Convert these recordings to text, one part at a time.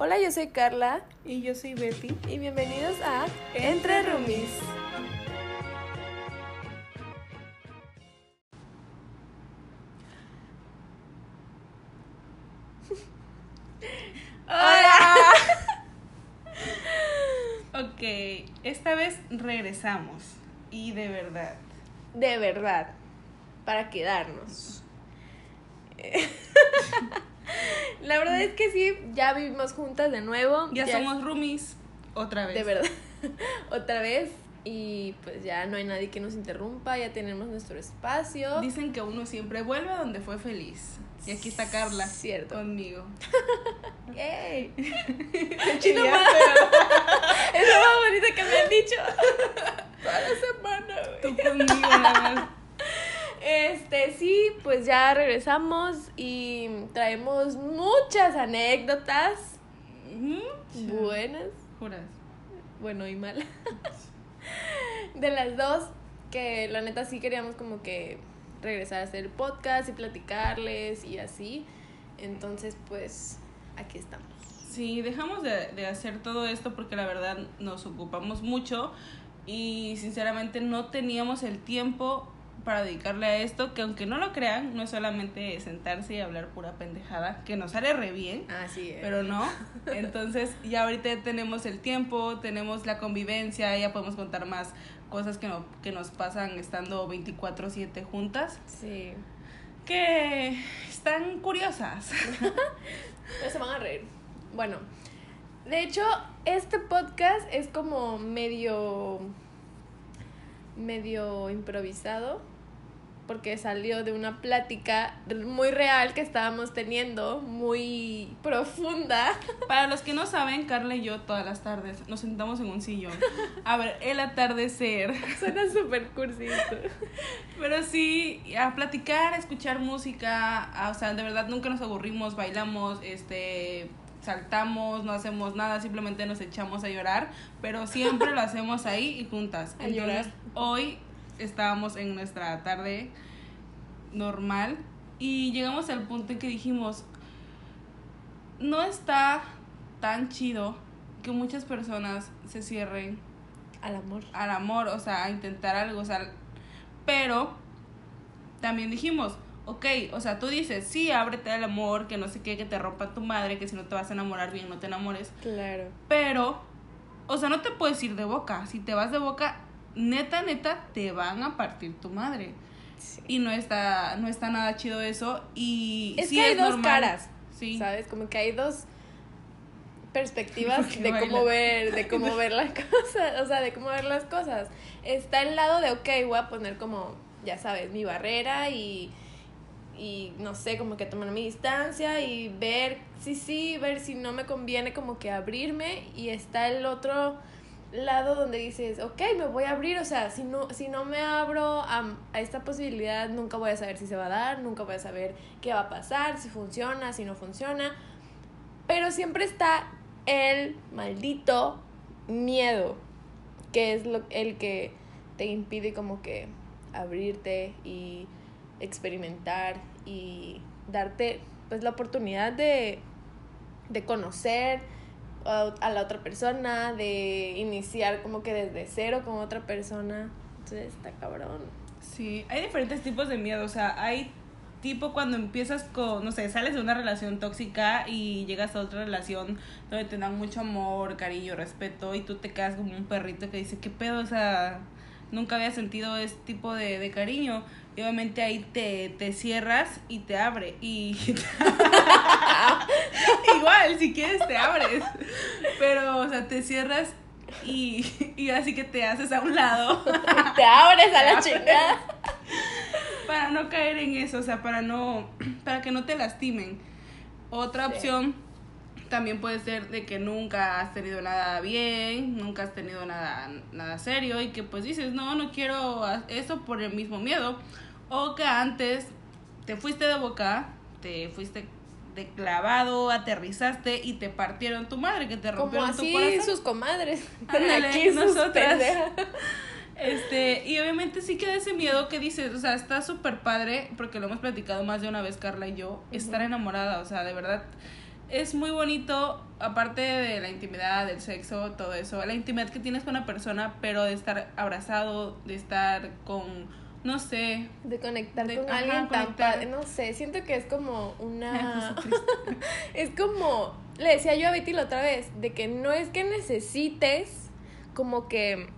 Hola, yo soy Carla Y yo soy Betty. y bienvenidos a Entre Roomies. ¡Hola! ok, esta vez regresamos. Y de verdad. De verdad, para quedarnos. La verdad es que sí, ya vivimos juntas de nuevo. Ya, somos roomies otra vez. De verdad. Otra vez. Y pues ya no hay nadie que nos interrumpa, ya tenemos nuestro espacio. Dicen que uno siempre vuelve a donde fue feliz. Y aquí está Carla. Cierto. Conmigo. ¡Yay! Chino Ya, Es lo más bonito que me han dicho. Toda la semana, güey. Tú conmigo, nada más. Este, sí, pues ya regresamos y traemos muchas anécdotas buenas, Juras. bueno y malas, de las dos, que la neta sí queríamos como que regresar a hacer el podcast y platicarles y así. Entonces, pues, aquí estamos. Sí, dejamos de, de hacer todo esto porque la verdad nos ocupamos mucho y sinceramente no teníamos el tiempo para dedicarle a esto, que aunque no lo crean, no es solamente sentarse y hablar pura pendejada, que nos sale re bien, Así es. pero no. Entonces ya ahorita tenemos el tiempo, tenemos la convivencia, ya podemos contar más cosas que, no, que nos pasan estando 24/7 juntas, Sí. que están curiosas. Se van a reír. Bueno, de hecho, este podcast es como medio. Medio improvisado. Porque salió de una plática muy real que estábamos teniendo, muy profunda. Para los que no saben, Carla y yo todas las tardes nos sentamos en un sillón a ver el atardecer. Suena súper cursi esto. Pero sí, a platicar, a escuchar música, a- o sea, de verdad nunca nos aburrimos, bailamos, este saltamos, no hacemos nada, simplemente nos echamos a llorar, pero siempre lo hacemos ahí y juntas. A llorar. hoy estábamos en nuestra tarde normal y llegamos al punto en que dijimos, no está tan chido que muchas personas se cierren Al amor. al amor, o sea, a intentar algo, o sea, pero también dijimos, ok, o sea, tú dices, sí, ábrete al amor, que no sé qué, que te rompa tu madre, que si no te vas a enamorar bien, no te enamores, Claro. pero, o sea, no te puedes ir de boca, si te vas de boca, neta, neta, te van a partir tu madre. Sí. Y no está, no está nada chido eso, y Es sí que hay dos normal. caras. Sí. ¿Sabes? Como que hay dos perspectivas Porque de baila. cómo ver, de cómo ver las cosas, o sea, de cómo ver las cosas. Está el lado de, ok, voy a poner como, ya sabes, mi barrera y, y no sé, como que tomar mi distancia y ver, sí, sí, ver si no me conviene como que abrirme y está el otro lado donde dices, ok, me voy a abrir, o sea, si no, si no me abro a, a esta posibilidad, nunca voy a saber si se va a dar, nunca voy a saber qué va a pasar, si funciona, si no funciona, pero siempre está el maldito miedo, que es lo, el que te impide como que abrirte y experimentar y darte pues la oportunidad de, de conocer a, la otra persona, de iniciar como que desde cero con otra persona. Entonces está cabrón. Sí, hay diferentes tipos de miedo, o sea, hay tipo cuando empiezas con, no sé, sales de una relación tóxica y llegas a otra relación donde te dan mucho amor, cariño, respeto y tú te quedas como un perrito que dice, ¿qué pedo? O sea, nunca había sentido este tipo de, de cariño. Y obviamente ahí te, te cierras y te abre. Y igual, si quieres te abres. Pero, o sea, te cierras y, y así que te haces a un lado. te abres a la chingada. para no caer en eso, o sea, para no para que no te lastimen. Otra Sí. opción también puede ser de que nunca has tenido nada bien, nunca has tenido nada nada serio y que pues dices, "No, no quiero eso por el mismo miedo." O que antes te fuiste de boca, te fuiste de clavado, aterrizaste y te partieron tu madre, que te Como rompieron tu así corazón. sus comadres. Ándale, Aquí nosotras. Este, y obviamente sí queda ese miedo que dices, o sea, está súper padre, porque lo hemos platicado más de una vez Carla y yo, estar enamorada, o sea, de verdad, es muy bonito, aparte de la intimidad, del sexo, todo eso, la intimidad que tienes con una persona, pero de estar abrazado, de estar con, no sé. De conectar De- con ajá, alguien tan conectar. padre. No sé, siento que es como una. Es como. Le decía yo a Betty la otra vez, de que no es que necesites como que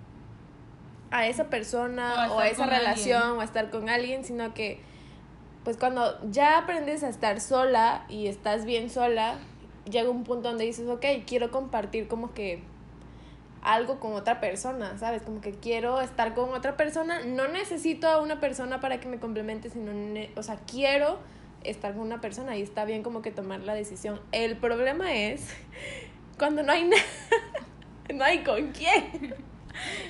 a esa persona O o a esa relación alguien. o a estar con alguien, sino que pues cuando ya aprendes a estar sola y estás bien sola, llega un punto donde dices, ok, quiero compartir como que algo con otra persona, ¿sabes? Como que quiero estar con otra persona, no necesito a una persona para que me complemente, sino, o sea, quiero estar con una persona y está bien como que tomar la decisión. El problema es cuando no hay nada, no hay con quién.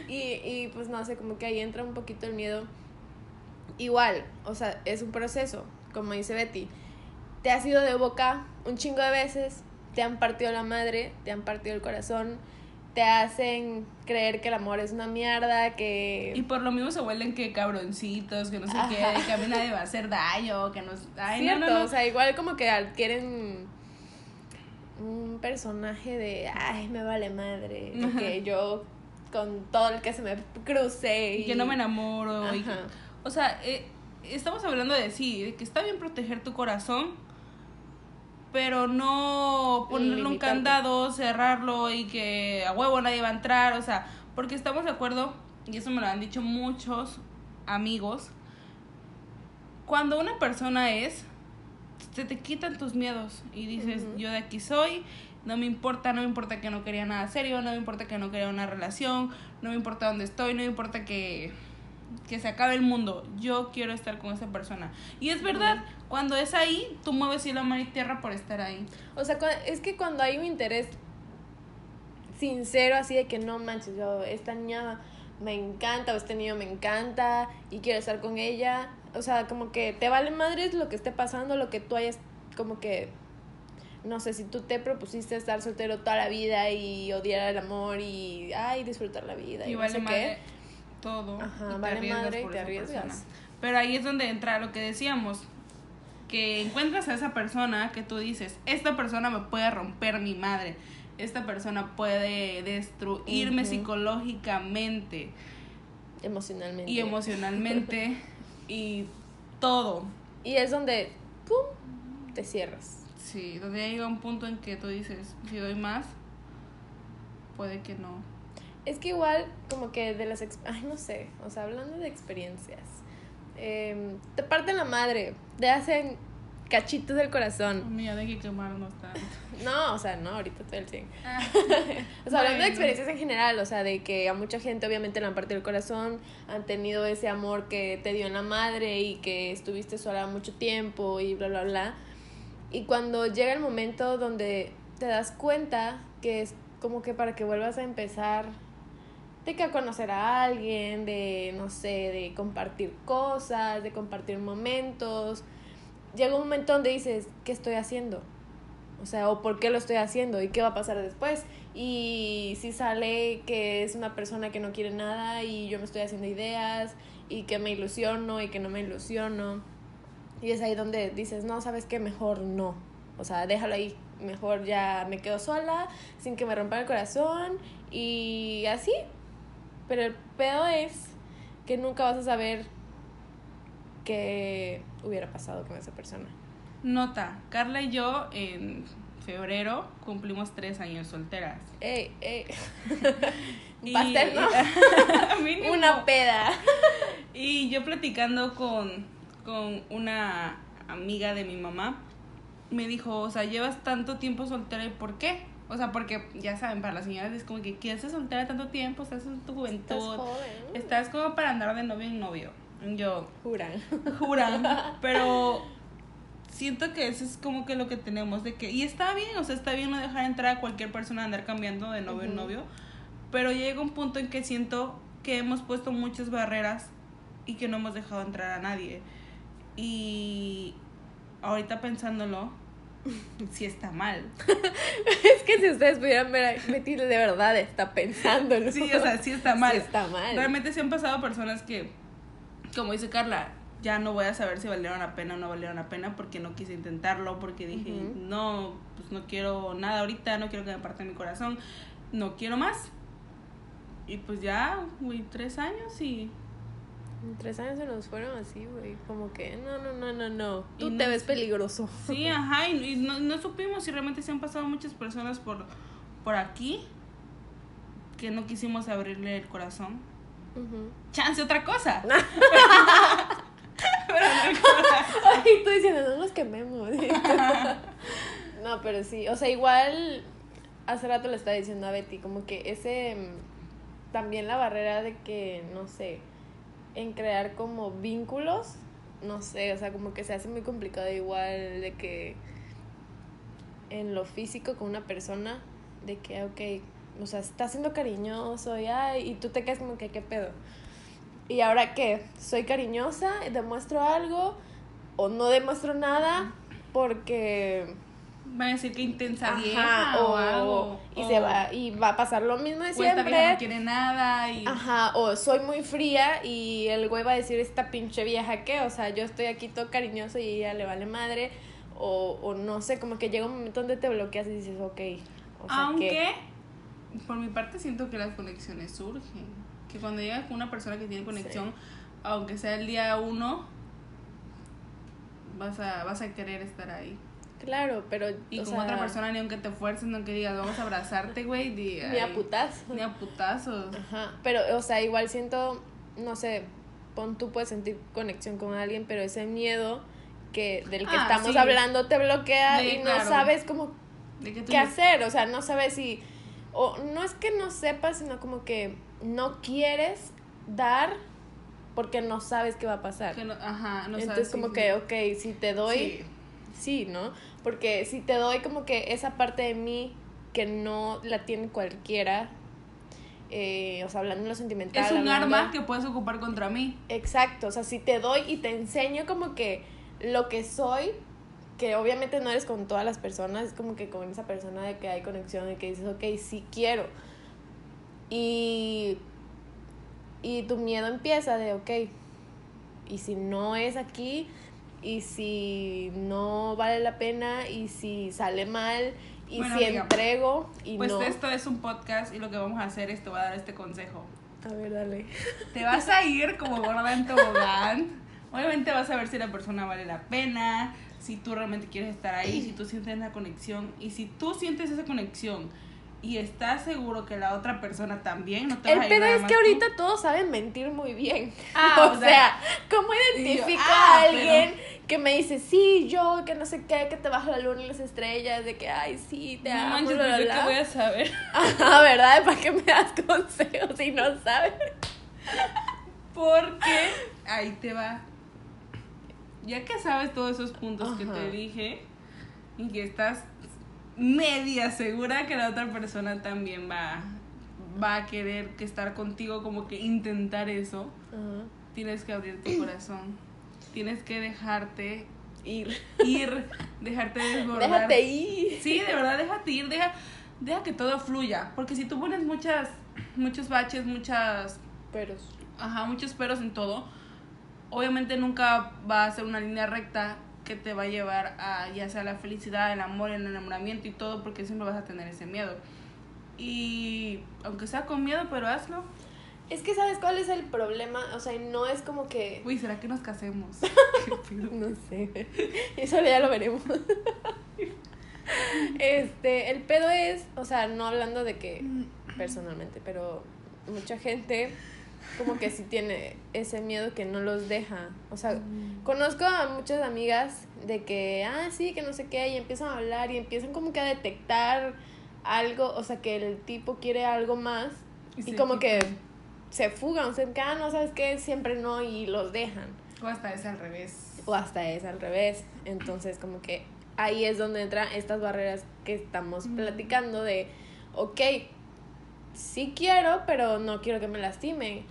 Y, y pues no sé, como que ahí entra un poquito el miedo. Igual, o sea, es un proceso, como dice Betty. Te has ido de boca un chingo de veces, te han partido la madre, te han partido el corazón, te hacen creer que el amor es una mierda, que... Y por lo mismo se vuelven que cabroncitos, que no sé Ajá. qué, que a mí nadie va a hacer daño, que nos... Ay, no, Cierto, no, no. o sea, igual como que adquieren un personaje de, ay, me vale madre, Ajá. que yo con todo el que se me cruce y, que no me enamoro. y que- Ajá. o sea, eh, estamos hablando de sí, de que está bien proteger tu corazón, pero no ponerle un candado, cerrarlo y que a huevo nadie va a entrar, o sea, porque estamos de acuerdo, y eso me lo han dicho muchos amigos, cuando una persona es, se te quitan tus miedos y dices, yo de aquí soy, no me importa, no me importa que no quería nada serio, no me importa que no quería una relación, no me importa dónde estoy, no me importa que, que se acabe el mundo, yo quiero estar con esa persona. Y es verdad, cuando es ahí, tú mueves cielo, mar y tierra por estar ahí. O sea, es que cuando hay un interés sincero, así de que no manches, yo, esta niña me encanta, o este niño me encanta y quiero estar con ella. O sea, como que te vale madres lo que esté pasando, lo que tú hayas, como que, no sé, si tú te propusiste estar soltero toda la vida y odiar el amor y, ay, disfrutar la vida y, Y no vale sé madre qué. Todo. Ajá, y te vale arriesgas madre y por te esa arriesgas. persona. Pero ahí es donde entra lo que decíamos. Que encuentras a esa persona que tú dices, esta persona me puede romper mi madre. Esta persona puede destruirme Ujú. psicológicamente Emocionalmente. y emocionalmente y todo. Y es donde, pum, te cierras. Sí, donde llega un punto en que tú dices, si doy más, puede que no. Es que igual, como que de las... Ay, no sé, o sea, hablando de experiencias, em, te parten la madre, te hacen cachitos del corazón. Mira, de que quemarnos tanto. No, o sea, no, ahorita estoy al 100. Ah, O sea, hablando de experiencias en general, o sea, de que a mucha gente obviamente le han partido el corazón, han tenido ese amor que te dio en la madre y que estuviste sola mucho tiempo y bla, bla, bla. Y cuando llega el momento donde te das cuenta que es como que para que vuelvas a empezar, de que conocer a alguien, de, no sé, de compartir cosas, de compartir momentos, llega un momento donde dices, ¿qué estoy haciendo? O sea, o por qué lo estoy haciendo y qué va a pasar después. Y si sale que es una persona que no quiere nada y yo me estoy haciendo ideas y que me ilusiono y que no me ilusiono. Y es ahí donde dices, no, sabes qué, mejor no. O sea, déjalo ahí. Mejor ya me quedo sola, sin que me rompa el corazón y así. Pero el pedo es que nunca vas a saber qué hubiera pasado con esa persona. Nota, Carla y yo en febrero cumplimos tres años solteras. Ey, ey. Y- Pastel, ¿no? Una peda. Y yo platicando con, con una amiga de mi mamá, me dijo, o sea, llevas tanto tiempo soltera y ¿por qué? O sea, porque ya saben, para las señoras es como que quieres soltera tanto tiempo, estás en tu juventud, Estás joven. estás como para andar de novio en novio. Yo, Juran. juran, pero siento que eso es como que lo que tenemos de que y está bien, o sea, está bien no dejar entrar a cualquier persona a andar cambiando de novio en Ujú. novio, pero llega un punto en que siento que hemos puesto muchas barreras y que no hemos dejado entrar a nadie. Y ahorita pensándolo, sí está mal. Es que si ustedes pudieran ver Betty, de verdad está pensando. Sí, o sea, sí está mal. Sí está mal. Realmente sí han pasado personas que, como dice Carla, ya no voy a saber si valieron la pena o no valieron la pena porque no quise intentarlo, porque dije, no, pues no quiero nada ahorita, no quiero que me parte mi corazón, no quiero más. Y pues ya, güey, tres años y... Tres años se nos fueron así, güey. Como que, no, no, no, no, no. Tú Y te no ves peligroso. Sí, ajá, y, no, no supimos si realmente se han pasado muchas personas por, por aquí que no quisimos abrirle el corazón. Chance otra cosa. Ay, tú diciendo, no nos quememos. no, pero sí, o sea, igual hace rato le estaba diciendo a Betty, como que ese, mm, también la barrera de que, no sé, en crear como vínculos, no sé, o sea, como que se hace muy complicado igual de que en lo físico con una persona, de que, ok, o sea, está siendo cariñoso y, ay, y tú te quedas como que, ¿qué pedo? ¿Y ahora qué? ¿Soy cariñosa? ¿Demuestro algo? ¿O no demuestro nada? Porque... Van a decir que intensa Ajá, vieja o, o, algo. y o- se va y va a pasar lo mismo de o esta vieja siempre. no quiere nada y... Ajá, o soy muy fría y el güey va a decir esta pinche vieja que, o sea, yo estoy aquí todo cariñoso y ella le vale madre, o, o no sé, como que llega un momento donde te bloqueas y dices, ok, o sea, Aunque, que por mi parte, siento que las conexiones surgen. Que cuando llegas con una persona que tiene conexión, aunque sea el día uno, vas a, vas a querer estar ahí. Claro, pero Y con sea, otra persona, ni aunque te fuerces, ni aunque digas, vamos a abrazarte, güey, di, ni a ay, putazo. Ni a putazos. Ajá, pero, o sea, igual siento, no sé, pon tú puedes sentir conexión con alguien, pero ese miedo que del que Ah, estamos sí. hablando te bloquea y no claro. sabes cómo qué hacer, o sea, no sabes si, o no es que no sepas, sino como que no quieres dar porque no sabes qué va a pasar. que no- ajá, no Entonces sabes como que, ok, si te doy, Sí. Sí, ¿no? Porque si te doy como que esa parte de mí que no la tiene cualquiera, eh, o sea, hablando en lo sentimental. Es un hablando- arma que puedes ocupar contra mí. Exacto, o sea, si te doy y te enseño como que lo que soy, que obviamente no eres con todas las personas, es como que con esa persona de que hay conexión, de que dices, ok, sí quiero. Y, y tu miedo empieza de, ok, y si no es aquí, y si no vale la pena, y si sale mal, y Bueno, si amiga, entrego, y Pues no. esto es un podcast y lo que vamos a hacer es te voy a dar este consejo. A ver, dale. Te vas a ir como gorda en tobogán. Obviamente vas a ver si la persona vale la pena, si tú realmente quieres estar ahí, si tú sientes la conexión. Y si tú sientes esa conexión y estás seguro que la otra persona también, no te El pedo es que tú. ahorita todos saben mentir muy bien. Ah, o, o sea, sea, ¿cómo y yo, identifico ah, a alguien que me dice, sí, yo, que no sé qué, que te bajo la luna y las estrellas, de que, ay, sí, te No amo, manches, bla, bla, pues yo bla"? qué voy a saber. Ajá, ¿verdad? ¿Para qué me das consejos si no sabes? Porque ahí te va. Ya que sabes todos esos puntos que Ajá. te dije y que estás media segura que la otra persona también va, va a querer que estar contigo, como que intentar eso, tienes que abrir tu corazón. Tienes que dejarte Ir. ir, dejarte desbordar. Déjate ir. Sí, de verdad, déjate ir, deja, deja que todo fluya. Porque si tú pones muchas, muchos baches, muchas Pero. ajá, muchos peros en todo, obviamente nunca va a ser una línea recta que te va a llevar a ya sea la felicidad, el amor, el enamoramiento y todo, porque siempre vas a tener ese miedo. Y aunque sea con miedo, pero hazlo. Es que, ¿sabes cuál es el problema? O sea, no es como que. Uy, ¿será que nos casemos? No sé. Eso ya lo veremos. Este, el pedo es, o sea, no hablando de que personalmente, pero mucha gente como que sí tiene ese miedo que no los deja. O sea, conozco a muchas amigas de que, ah, sí, que no sé qué, y empiezan a hablar y empiezan como que a detectar algo, o sea, que el tipo quiere algo más y, se como que se fugan, o sea, que, ah, no, sabes qué, siempre no y los dejan O hasta es al revés. o hasta es al revés. Entonces, como que ahí es donde entran estas barreras que estamos Mm. platicando de, ok, sí quiero, pero no quiero que me lastimen.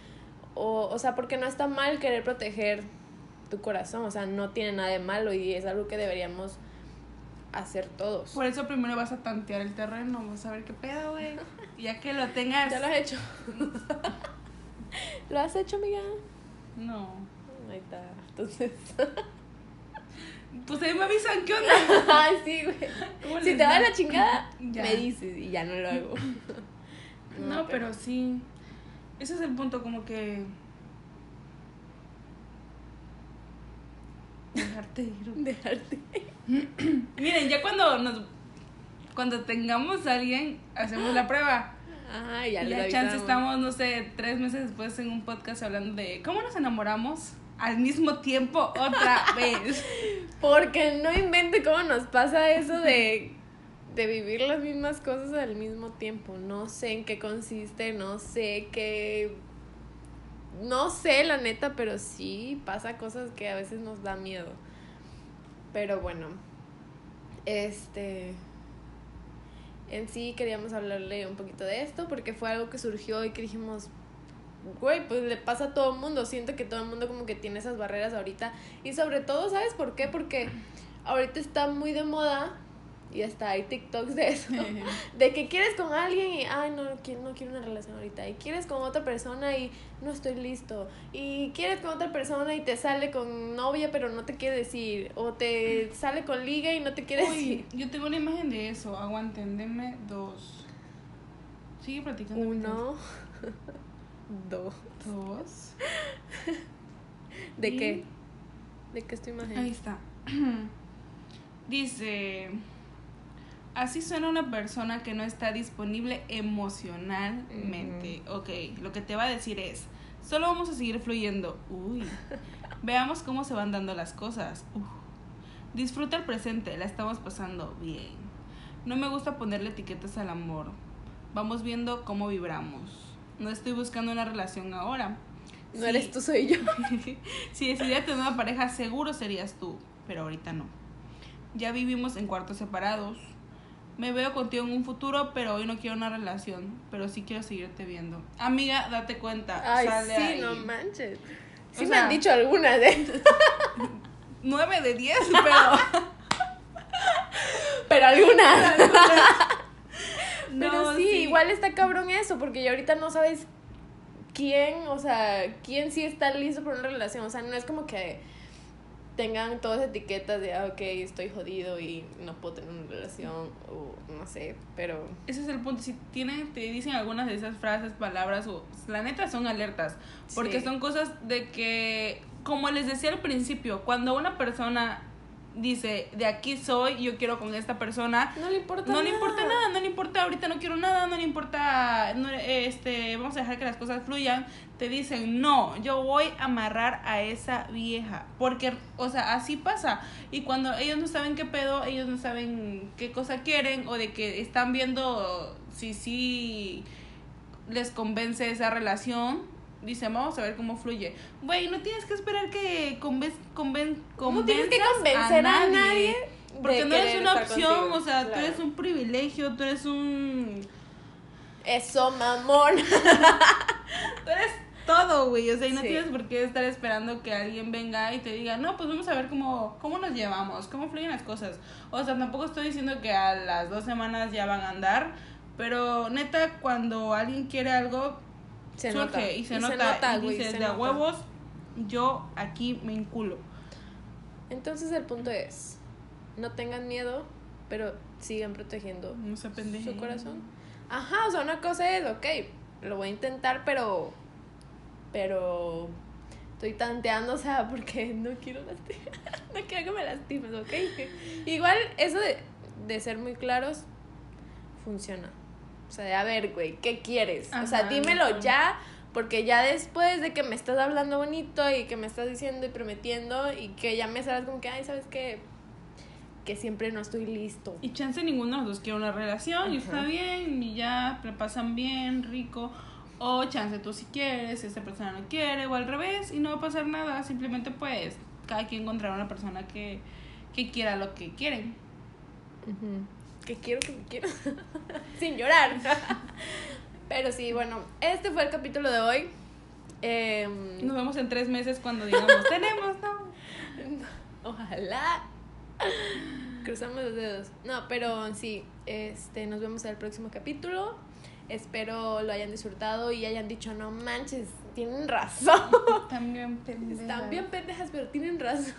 O, o sea, porque no está mal querer proteger tu corazón, o sea, no tiene nada de malo y es algo que deberíamos hacer todos. Por eso primero vas a tantear el terreno, vas a ver qué pedo, güey. Ya que lo tengas. ¿Ya lo has hecho? ¿Lo has hecho, amiga? No. Ahí está. Entonces. Pues ahí me avisan, ¿qué onda? Ay, sí, güey. ¿Cómo Si te va va? la chingada, Ya. me dices y ya no lo hago. No, pero sí. Ese es el punto, como que. Dejarte ir. Dejarte. Miren, ya cuando nos. Cuando tengamos a alguien, hacemos la prueba. Ah, ya y ya chance estamos, no sé, tres meses después en un podcast hablando de cómo nos enamoramos al mismo tiempo otra vez. Porque no invente cómo nos pasa eso de, de vivir las mismas cosas al mismo tiempo. No sé en qué consiste, no sé qué. No sé, la neta, pero sí pasa cosas que a veces nos da miedo. Pero bueno, este. En sí queríamos hablarle un poquito de esto porque fue algo que surgió y que dijimos, güey, pues le pasa a todo el mundo. Siento que todo el mundo como que tiene esas barreras ahorita. Y sobre todo, ¿sabes por qué? Porque ahorita está muy de moda y hasta hay TikToks de eso. De que quieres con alguien y, ay, no, quiero, no quiero una relación ahorita. Y quieres con otra persona y no estoy listo. Y quieres con otra persona y te sale con novia pero no te quiere decir. O te sale con liga y no te quiere Uy, decir. yo tengo una imagen de eso. Aguanten, denme dos. Sigue platicando. Uno, dos. Dos. ¿De Y- qué? ¿De qué es tu imagen? Ahí está. Dice, así suena una persona que no está disponible emocionalmente. Ok, lo que te va a decir es, solo vamos a seguir fluyendo. Uy, veamos cómo se van dando las cosas. Uf. Disfruta el presente, la estamos pasando bien. No me gusta ponerle etiquetas al amor. Vamos viendo cómo vibramos. No estoy buscando una relación ahora. No Sí. eres tú, soy yo. si decidiera tener una pareja, seguro serías tú, pero ahorita no. Ya vivimos en cuartos separados. Me veo contigo en un futuro, pero hoy no quiero una relación, pero sí quiero seguirte viendo. Amiga, date cuenta. Ay, sale sí, ahí. no manches. Sí O me sea- han dicho algunas, ¿eh? Nueve de diez, pero. Pero algunas. Pero No, sí, igual está cabrón eso, porque ya ahorita no sabes quién, o sea, quién sí está listo para una relación. O sea, no es como que tengan todas etiquetas de, ah, ok, estoy jodido y no puedo tener una relación, o no sé, pero... Ese es el punto. Si tienen, te dicen algunas de esas frases, palabras, o la neta son alertas. Porque Sí. son cosas de que, como les decía al principio, cuando una persona dice, de aquí soy, yo quiero con esta persona, No le importa no le importa nada, no le importa, ahorita no quiero nada, no le importa, no, este, vamos a dejar que las cosas fluyan, te dicen, no, yo voy a amarrar a esa vieja, porque, o sea, así pasa, y cuando ellos no saben qué pedo, ellos no saben qué cosa quieren, o de que están viendo si sí les convence esa relación, dicen, vamos a ver cómo fluye. Güey, no tienes que esperar que conven, conven, No tienes que convencer a nadie porque no eres una opción, contigo, o sea, tú eres un privilegio, tú eres un... Eso, mamón. Tú eres todo, güey, o sea, y no Sí. tienes por qué estar esperando que alguien venga y te diga, no, pues vamos a ver cómo, cómo nos llevamos, cómo fluyen las cosas. O sea, tampoco estoy diciendo que a las dos semanas ya van a andar, pero neta, cuando alguien quiere algo, Se surge nota. y se nota, y dices, se de a nota. huevos, yo aquí me inculo. Entonces el punto es, no tengan miedo, pero sigan protegiendo No se pendejen. su corazón. Ajá, o sea, una cosa es, ok, lo voy a intentar, pero, pero estoy tanteando, o sea, porque no quiero lastimar, no quiero que me lastimes, ok. Igual eso de, de ser muy claros funciona. O sea, de a ver, güey, ¿qué quieres? o sea, dímelo ajá. ya, porque ya después de que me estás hablando bonito y que me estás diciendo y prometiendo y que ya me sabes como que, ay, ¿sabes qué? Que siempre no estoy listo. Y chance ninguno de los dos quiere una relación y está bien, y ya la pasan bien, rico. O chance tú si quieres, esta persona no quiere, o al revés, y no va a pasar nada. Simplemente pues cada quien encontrará una persona que, que quiera lo que quieren. Ujú. Que quiero que me quiero. Sin llorar. Pero sí, bueno, este fue el capítulo de hoy. Em, Nos vemos en tres meses cuando digamos, tenemos, ¿no? Ojalá. Cruzamos los dedos. No, pero sí, este, nos vemos en el próximo capítulo. Espero lo hayan disfrutado y hayan dicho, no manches, tienen razón. Están bien pendejas. Están bien pendejas, pero tienen razón.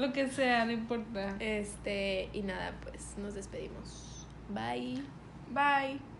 Lo que sea, no importa. Este, y nada, pues nos despedimos. Bye. Bye.